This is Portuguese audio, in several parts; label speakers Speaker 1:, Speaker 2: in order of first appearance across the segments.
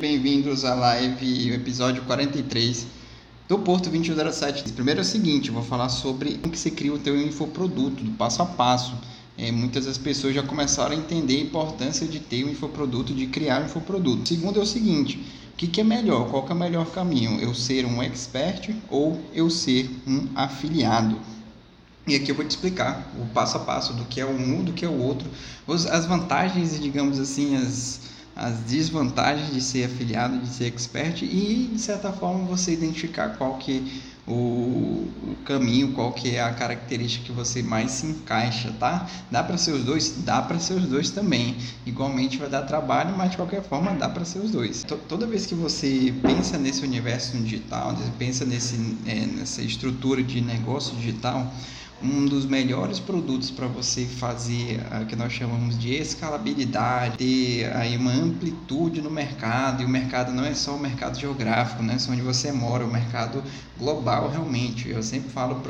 Speaker 1: Bem-vindos à live, episódio 43 do Porto 2107. Primeiro é o seguinte, vou falar sobre como que se cria o teu infoproduto, do passo a passo. É, muitas das pessoas já começaram a entender a importância de ter um infoproduto, de criar um infoproduto. Segundo é o seguinte, o que, que é melhor? Qual é o melhor caminho? Eu ser um expert ou eu ser um afiliado? E aqui eu vou te explicar o passo a passo do que é um, do que é o outro, as vantagens e, digamos assim, as, as desvantagens de ser afiliado, de ser expert e, de certa forma, você identificar qual que o, o caminho, qual que é a característica que você mais se encaixa, tá? Dá para ser os dois? Dá para ser os dois também. Igualmente vai dar trabalho, mas de qualquer forma dá para ser os dois. Toda vez que você pensa nesse universo digital, pensa nesse, é, nessa estrutura de negócio digital, um dos melhores produtos para você fazer o que nós chamamos de escalabilidade, ter aí uma amplitude no mercado, e o mercado não é só o mercado geográfico, né? só onde você mora, o mercado global realmente. Eu sempre falo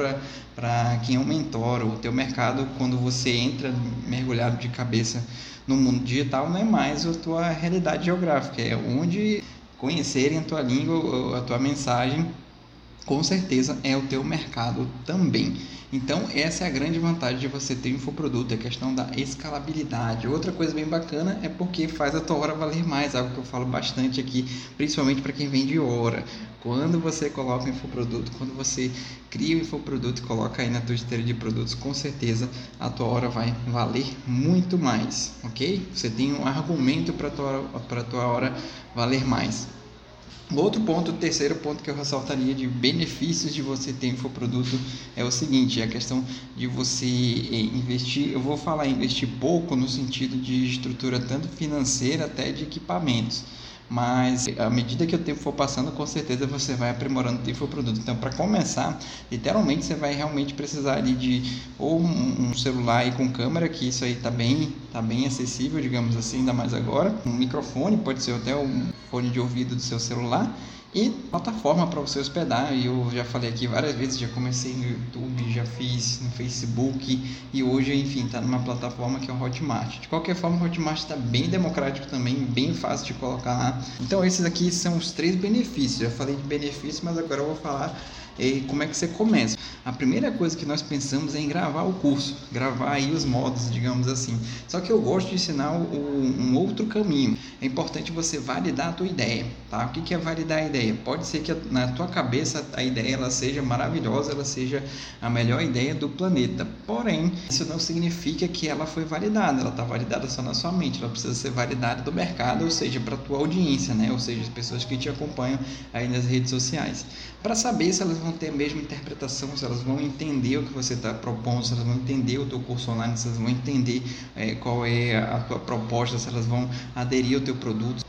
Speaker 1: para quem é um mentor, o teu mercado, quando você entra mergulhado de cabeça no mundo digital, não é mais a tua realidade geográfica, é onde conhecerem a tua língua, a tua mensagem com certeza é o teu mercado também. Então, essa é a grande vantagem de você ter um infoproduto, é a questão da escalabilidade. Outra coisa bem bacana é porque faz a tua hora valer mais, algo que eu falo bastante aqui, principalmente para quem vende hora. Quando você coloca um infoproduto, quando você cria um infoproduto e coloca aí na tua esteira de produtos, com certeza a tua hora vai valer muito mais, ok? Você tem um argumento para a tua, tua hora valer mais. Outro ponto, o terceiro ponto que eu ressaltaria de benefícios de você ter infoproduto é o seguinte, é a questão de você eh, investir, eu vou falar investir pouco no sentido de estrutura tanto financeira até de equipamentos. Mas à medida que o tempo for passando, com certeza você vai aprimorando o produto. Então, para começar, literalmente você vai realmente precisar de ou um celular aí com câmera, que isso aí tá bem, tá bem acessível, digamos assim, ainda mais agora. Um microfone, pode ser até um fone de ouvido do seu celular e plataforma para você hospedar. Eu já falei aqui várias vezes, já comecei no YouTube, já fiz no Facebook e hoje, enfim, está numa plataforma que é o Hotmart. De qualquer forma, o Hotmart está bem democrático também, bem fácil de colocar lá. Então, esses aqui são os três benefícios. Já falei de benefícios, mas agora eu vou falar e como é que você começa? A primeira coisa que nós pensamos é em gravar o curso, gravar aí os modos, digamos assim. Só que eu gosto de ensinar um outro caminho. É importante você validar a tua ideia, tá? O que, é validar a ideia? Pode ser que na tua cabeça a ideia ela seja maravilhosa, ela seja a melhor ideia do planeta. Porém, isso não significa que ela foi validada. Ela está validada só na sua mente. Ela precisa ser validada do mercado, ou seja, para tua audiência, né? Ou seja, as pessoas que te acompanham aí nas redes sociais. Para saber se elas vão ter a mesma interpretação, se elas vão entender o que você está propondo, se elas vão entender o teu curso online, se elas vão entender é, qual é a tua proposta, se elas vão aderir ao teu produto.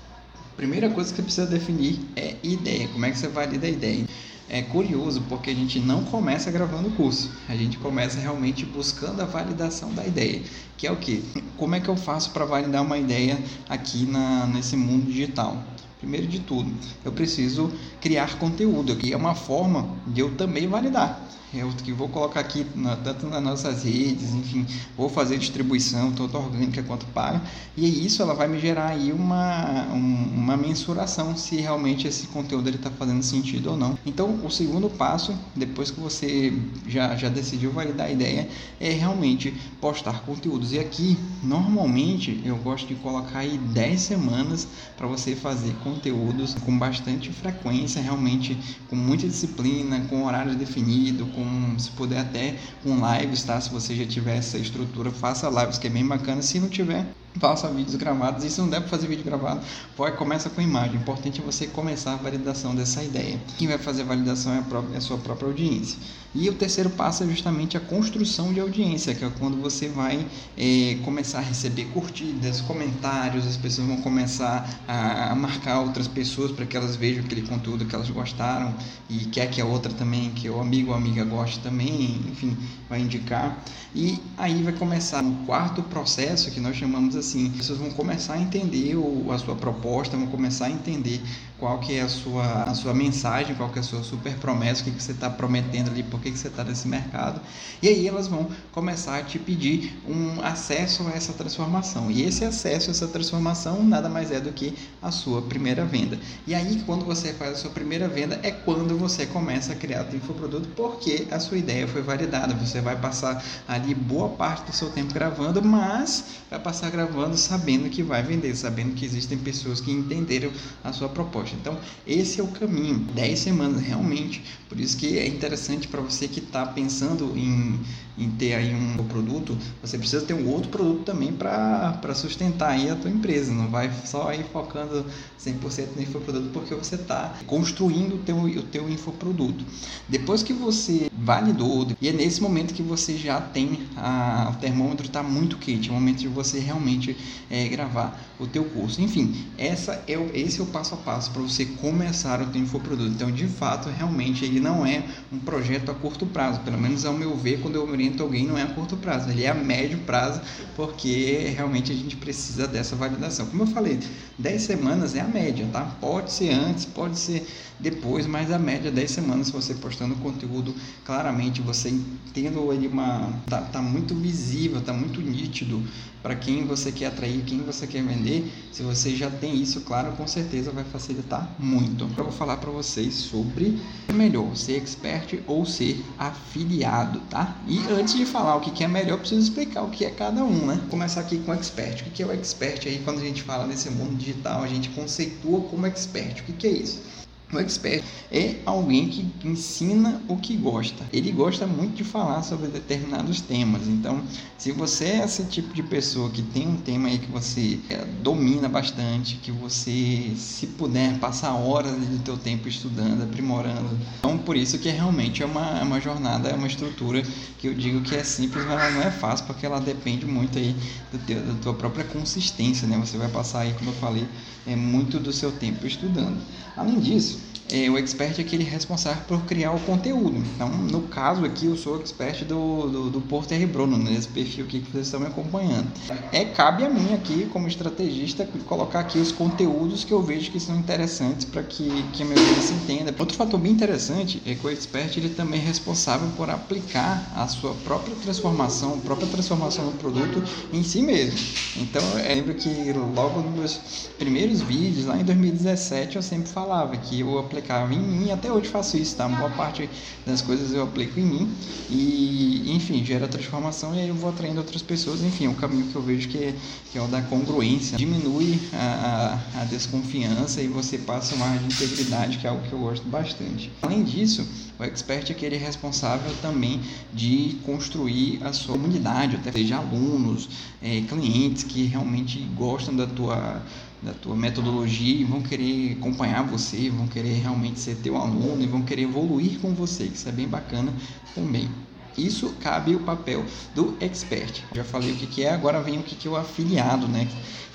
Speaker 1: Primeira coisa que você precisa definir é ideia. Como é que você valida a ideia? É curioso porque a gente não começa gravando o curso, a gente começa realmente buscando a validação da ideia, que é o que? Como é que eu faço para validar uma ideia aqui na, nesse mundo digital? Primeiro de tudo, eu preciso criar conteúdo, que é uma forma de eu também validar eu que vou colocar aqui na, tanto nas nossas redes, enfim, vou fazer distribuição tanto orgânica quanto paga, e isso ela vai me gerar aí uma, um, uma mensuração se realmente esse conteúdo está fazendo sentido ou não. Então, o segundo passo, depois que você já, já decidiu validar a ideia, é realmente postar conteúdos. E aqui, normalmente, eu gosto de colocar aí 10 semanas para você fazer conteúdos com bastante frequência, realmente com muita disciplina, com horário definido, com se puder até com lives, tá? Se você já tiver essa estrutura, faça lives, que é bem bacana. Se não tiver, faça vídeos gravados. E se não der para fazer vídeo gravado, pode, começa com imagem. O importante é você começar a validação dessa ideia. Quem vai fazer a validação é a, própria, é a sua própria audiência. E o terceiro passo é justamente a construção de audiência, que é quando você vai é, começar a receber curtidas, comentários, as pessoas vão começar a, a marcar outras pessoas para que elas vejam aquele conteúdo que elas gostaram e quer que a outra também, que o amigo ou amiga goste também, enfim, vai indicar. E aí vai começar um quarto processo que nós chamamos assim, as pessoas vão começar a entender o, a sua proposta, vão começar a entender qual que é a sua, a sua mensagem, qual que é a sua super promessa, o que, que você está prometendo ali, por que, que você está nesse mercado. E aí elas vão começar a te pedir um acesso a essa transformação. E esse acesso a essa transformação nada mais é do que a sua primeira venda. E aí, quando você faz a sua primeira venda, é quando você começa a criar o infoproduto, porque a sua ideia foi validada. Você vai passar ali boa parte do seu tempo gravando, mas vai passar gravando sabendo que vai vender, sabendo que existem pessoas que entenderam a sua proposta. Então, esse é o caminho. 10 semanas, realmente. Por isso que é interessante para você que está pensando em, em ter aí um produto, você precisa ter um outro produto também para sustentar aí a tua empresa. Não vai só ir focando 100% no infoproduto porque você está construindo o teu, o teu infoproduto. Depois que você validou, e é nesse momento que você já tem a, o termômetro está muito quente, é o momento de você realmente é, gravar o teu curso. Enfim, essa é o, esse é o passo a passo para você começar o teu infoproduto. Então, de fato, realmente ele não é um projeto a curto prazo, pelo menos ao meu ver, quando eu oriento alguém, não é a curto prazo, ele é a médio prazo, porque realmente a gente precisa dessa validação. Como eu falei, 10 semanas é a média, tá? Pode ser antes, pode ser depois, mas a média é 10 semanas você postando conteúdo claramente, você tendo ele uma tá, tá muito visível, tá muito nítido para quem você quer atrair, quem você quer vender. Se você já tem isso claro, com certeza vai facilitar muito. Eu vou falar para vocês sobre melhor ser expert ou ser afiliado, tá? E antes de falar o que é melhor, preciso explicar o que é cada um, né? Vou começar aqui com expert. O que é o expert aí quando a gente fala nesse mundo digital, a gente conceitua como expert. O que é isso? O expert é alguém que ensina o que gosta. Ele gosta muito de falar sobre determinados temas. Então, se você é esse tipo de pessoa que tem um tema aí que você é, domina bastante, que você, se puder, passar horas do teu tempo estudando, aprimorando. Então, por isso que realmente é uma, é uma jornada, é uma estrutura que eu digo que é simples, mas ela não é fácil, porque ela depende muito aí do teu, da tua própria consistência, né? Você vai passar aí, como eu falei, é muito do seu tempo estudando. Além disso, é, o expert é aquele responsável por criar o conteúdo. Então, no caso aqui, eu sou o expert do, do, do Porto R. Bruno, nesse perfil aqui que vocês estão me acompanhando. É, cabe a mim aqui, como estrategista, colocar aqui os conteúdos que eu vejo que são interessantes para que, que a minha audiência entenda. Outro fator bem interessante é que o expert ele também é responsável por aplicar a sua própria transformação, a própria transformação do produto em si mesmo. Então, eu lembro que logo nos meus primeiros vídeos, lá em 2017, eu sempre falava que eu aplicava em mim, até hoje faço isso, tá? Boa parte das coisas eu aplico em mim e, enfim, gera transformação e aí eu vou atraindo outras pessoas, enfim, é um caminho que eu vejo que é, que é o da congruência, diminui a, a, a desconfiança e você passa uma de integridade, que é algo que eu gosto bastante. Além disso, o expert é aquele responsável também de construir a sua comunidade, até seja alunos, é, clientes que realmente gostam da tua da tua metodologia e vão querer acompanhar você, vão querer realmente ser teu aluno e vão querer evoluir com você, que isso é bem bacana também. Isso cabe o papel do expert. Já falei o que, que é, agora vem o que, que é o afiliado, né?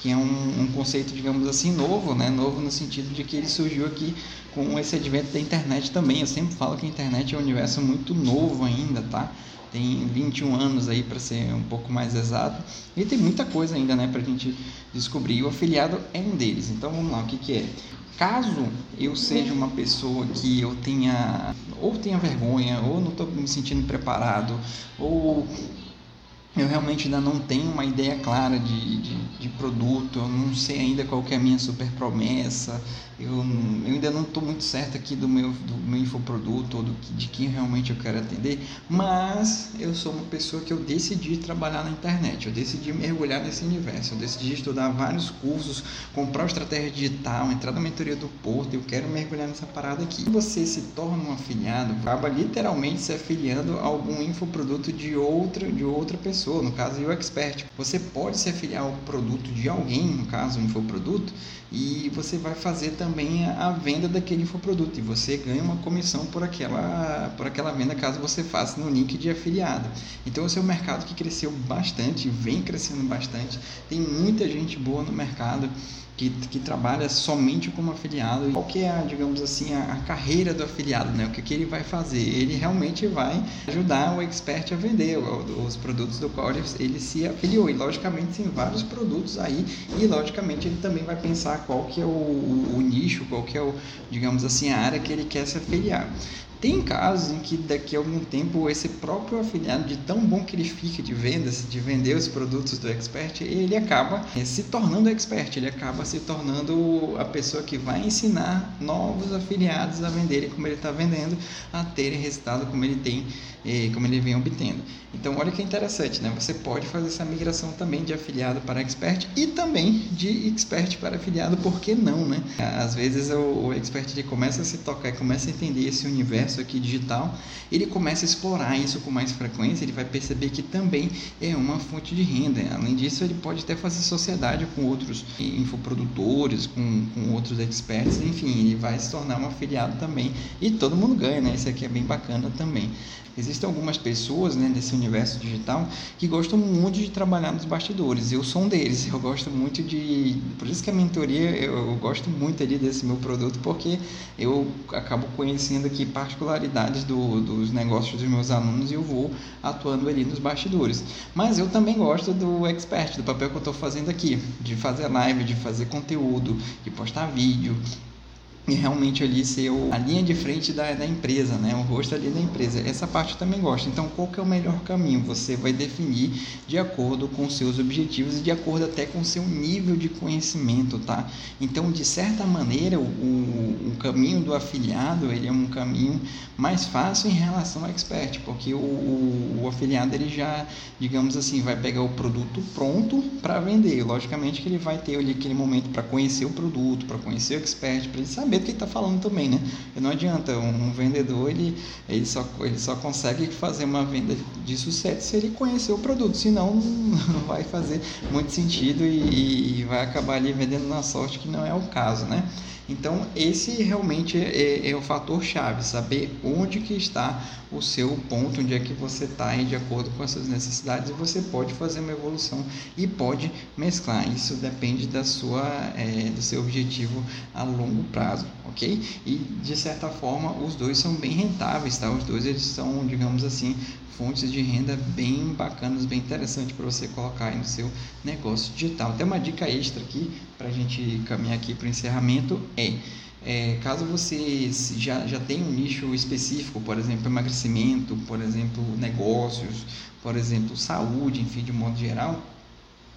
Speaker 1: Que é um, um, conceito, digamos assim, novo, né? Novo no sentido de que ele surgiu aqui com esse advento da internet também. Eu sempre falo que a internet é um universo muito novo ainda, tá? Tem 21 anos aí para ser um pouco mais exato. E tem muita coisa ainda né para a gente descobrir. O afiliado é um deles. Então vamos lá o que, que é? Caso eu seja uma pessoa que eu tenha ou tenha vergonha ou não estou me sentindo preparado ou eu realmente ainda não tenho uma ideia clara de, de, de, produto, eu não sei ainda qual que é a minha super promessa, eu, eu ainda não estou muito certo aqui do meu, do meu infoproduto ou do, de quem realmente eu quero atender, mas eu sou uma pessoa que eu decidi trabalhar na internet, eu decidi mergulhar nesse universo, eu decidi estudar vários cursos, comprar estratégia digital, entrar na mentoria do Porto, eu quero mergulhar nessa parada aqui. Se você se torna um afiliado, acaba literalmente se afiliando a algum infoproduto de outra, de outra pessoa pessoa, no caso o expert. Você pode se afiliar ao produto de alguém, no caso um infoproduto, e você vai fazer também a venda daquele infoproduto. E você ganha uma comissão por aquela, por aquela venda caso você faça no link de afiliado. Então esse é um mercado que cresceu bastante, vem crescendo bastante, tem muita gente boa no mercado que, que trabalha somente como afiliado. Qual que é, a, digamos assim, a, a, carreira do afiliado, né? O que, que ele vai fazer? Ele realmente vai ajudar o expert a vender os produtos do qual ele, se afiliou. E, logicamente, tem vários produtos aí e, logicamente, ele também vai pensar qual que é o, o, o nicho, qual que é, o, digamos assim, a área que ele quer se afiliar. Tem casos em que daqui a algum tempo esse próprio afiliado, de tão bom que ele fica de vendas, de vender os produtos do expert, ele acaba eh, se tornando expert, ele acaba se tornando a pessoa que vai ensinar novos afiliados a venderem como ele está vendendo, a terem resultado como ele tem, eh, como ele vem obtendo. Então olha que interessante, né? Você pode fazer essa migração também de afiliado para expert e também de expert para afiliado, por que não, né? Às vezes o, expert ele começa a se tocar, começa a entender esse universo universo aqui digital, ele começa a explorar isso com mais frequência, ele vai perceber que também é uma fonte de renda. Além disso, ele pode até fazer sociedade com outros infoprodutores, com, com outros experts, enfim, ele vai se tornar um afiliado também e todo mundo ganha, né? Isso aqui é bem bacana também. Existem algumas pessoas né, nesse universo digital que gostam muito de trabalhar nos bastidores. Eu sou um deles. Eu gosto muito de. Por isso que a mentoria, eu, eu gosto muito ali desse meu produto, porque eu acabo conhecendo aqui particularidades do, dos negócios dos meus alunos e eu vou atuando ali nos bastidores. Mas eu também gosto do expert, do papel que eu estou fazendo aqui, de fazer live, de fazer conteúdo, de postar vídeo, e realmente ali ser o, a linha de frente da, da empresa, né? o rosto ali da empresa. Essa parte eu também gosto. Então, qual que é o melhor caminho? Você vai definir de acordo com seus objetivos e de acordo até com seu nível de conhecimento, tá? Então, de certa maneira, o, o, o caminho do afiliado ele é um caminho mais fácil em relação ao expert, porque o, o, o afiliado ele já, digamos assim, vai pegar o produto pronto para vender. Logicamente que ele vai ter ali aquele momento para conhecer o produto, para conhecer o expert, para ele saber saber do que está falando também, né? Não adianta, um, um, vendedor ele, ele, só, ele só consegue fazer uma venda de sucesso se ele conhecer o produto, senão não vai fazer muito sentido e, e vai acabar ali vendendo na sorte, que não é o caso, né? Então, esse realmente é, é, o fator chave, saber onde que está o seu ponto, onde é que você está de acordo com as suas necessidades e você pode fazer uma evolução e pode mesclar. Isso depende da sua, é, do seu objetivo a longo prazo, ok? E de certa forma, os dois são bem rentáveis, tá? Os dois eles são, digamos assim, fontes de renda bem bacanas, bem interessantes para você colocar aí no seu negócio digital. Tem uma dica extra aqui para a gente caminhar aqui para o encerramento é, é, caso você já, já tenha um nicho específico, por exemplo, emagrecimento, por exemplo, negócios, por exemplo, saúde, enfim, de modo geral,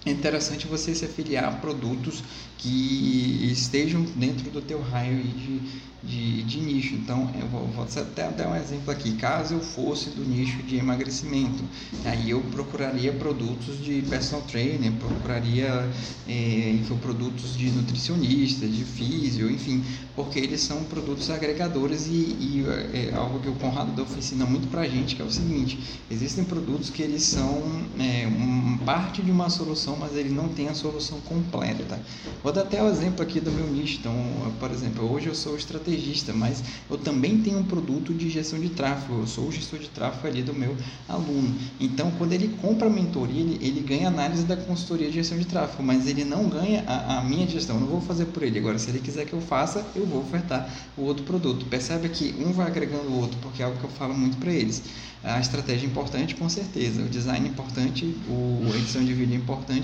Speaker 1: é interessante você se afiliar a produtos que estejam dentro do teu raio de, de, de nicho. Então, eu vou, vou até dar um exemplo aqui. Caso eu fosse do nicho de emagrecimento, aí eu procuraria produtos de personal trainer, procuraria é, produtos de nutricionista, de físio, enfim, porque eles são produtos agregadores e, e é algo que o Conrado da oficina muito pra gente, que é o seguinte, existem produtos que eles são é, um, parte de uma solução, mas ele não tem a solução completa. Vou dar até o exemplo aqui do meu nicho. Então, por exemplo, hoje eu sou estrategista, mas eu também tenho um produto de gestão de tráfego. Eu sou o gestor de tráfego ali do meu aluno. Então, quando ele compra a mentoria, ele, ele ganha análise da consultoria de gestão de tráfego, mas ele não ganha a, a minha gestão. Eu não vou fazer por ele. Agora, se ele quiser que eu faça, eu vou ofertar o outro produto. Percebe que um vai agregando o outro, porque é algo que eu falo muito para eles. A estratégia é importante, com certeza. O design é importante, o, a edição de vídeo é importante,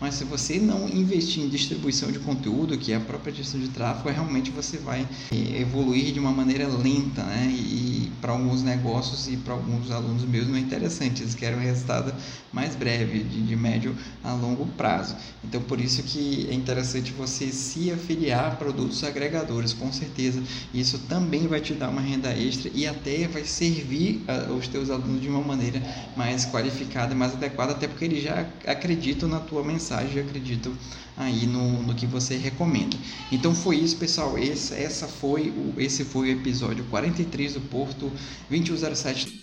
Speaker 1: mas se você não investir em distribuição de conteúdo, que é a própria gestão de tráfego, é realmente você vai evoluir de uma maneira lenta, né? E para alguns negócios e para alguns alunos meus não é interessante, eles querem um resultado mais breve, de, de médio a longo prazo. Então, por isso que é interessante você se afiliar a produtos agregadores, com certeza. Isso também vai te dar uma renda extra e até vai servir uh, os teus alunos de uma maneira mais qualificada, mais adequada, até porque eles já acreditam na tua mensagem, já acreditam aí no, no que você recomenda. Então foi isso, pessoal. Esse, essa foi o, esse foi o episódio 43 do Porto 2107.